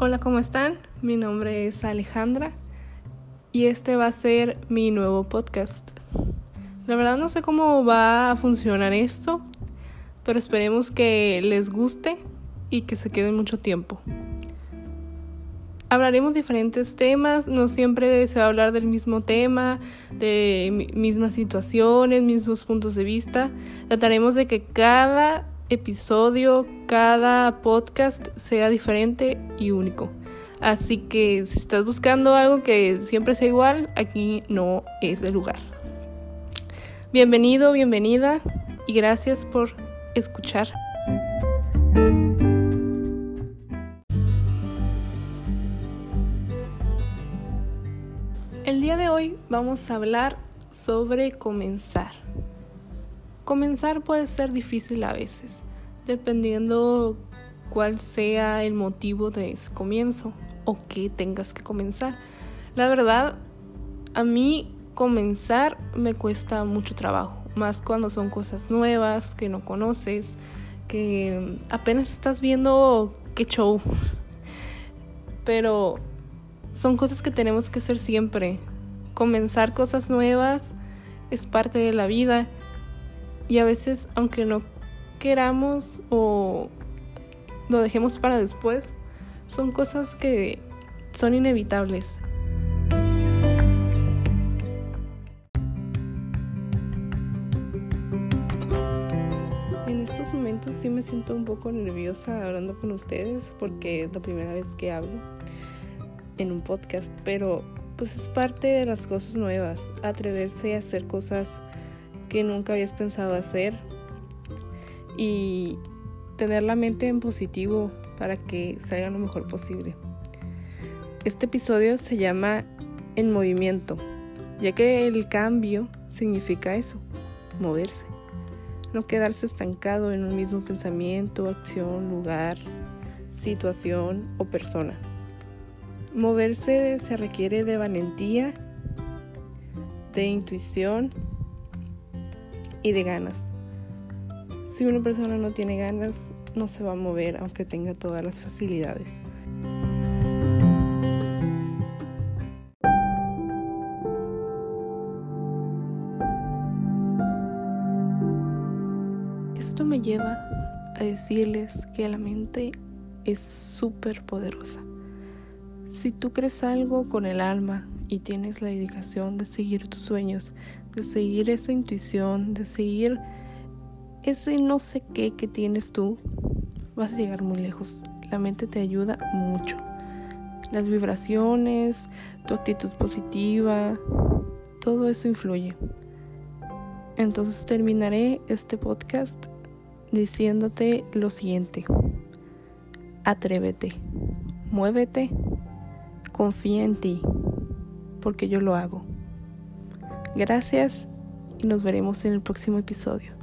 Hola, ¿cómo están? Mi nombre es Alejandra y este va a ser mi nuevo podcast. La verdad no sé cómo va a funcionar esto, pero esperemos que les guste y que se queden mucho tiempo. Hablaremos diferentes temas, no siempre se va a hablar del mismo tema, de mismas situaciones, mismos puntos de vista. Trataremos de que cada episodio, cada podcast sea diferente y único. Así que si estás buscando algo que siempre sea igual, aquí no es el lugar. Bienvenido, bienvenida y gracias por escuchar. El día de hoy vamos a hablar sobre comenzar. Comenzar puede ser difícil a veces, dependiendo cuál sea el motivo de ese comienzo o que tengas que comenzar. La verdad, a mí comenzar me cuesta mucho trabajo, más cuando son cosas nuevas que no conoces, que apenas estás viendo qué show. Pero son cosas que tenemos que hacer siempre. Comenzar cosas nuevas es parte de la vida y a veces, aunque no queramos o lo dejemos para después, son cosas que son inevitables. En estos momentos sí me siento un poco nerviosa hablando con ustedes porque es la primera vez que hablo en un podcast, pero pues es parte de las cosas nuevas, atreverse a hacer cosas que nunca habías pensado hacer y tener la mente en positivo para que salga lo mejor posible. Este episodio se llama En movimiento, ya que el cambio significa eso, moverse, no quedarse estancado en un mismo pensamiento, acción, lugar, situación o persona. Moverse se requiere de valentía, de intuición y de ganas. Si una persona no tiene ganas, no se va a mover aunque tenga todas las facilidades. Esto me lleva a decirles que la mente es súper poderosa. Si tú crees algo con el alma y tienes la dedicación de seguir tus sueños, de seguir esa intuición, de seguir ese no sé qué que tienes tú, vas a llegar muy lejos. La mente te ayuda mucho. Las vibraciones, tu actitud positiva, todo eso influye. Entonces terminaré este podcast diciéndote lo siguiente. Atrévete, muévete, confía en ti, porque yo lo hago. Gracias y nos veremos en el próximo episodio.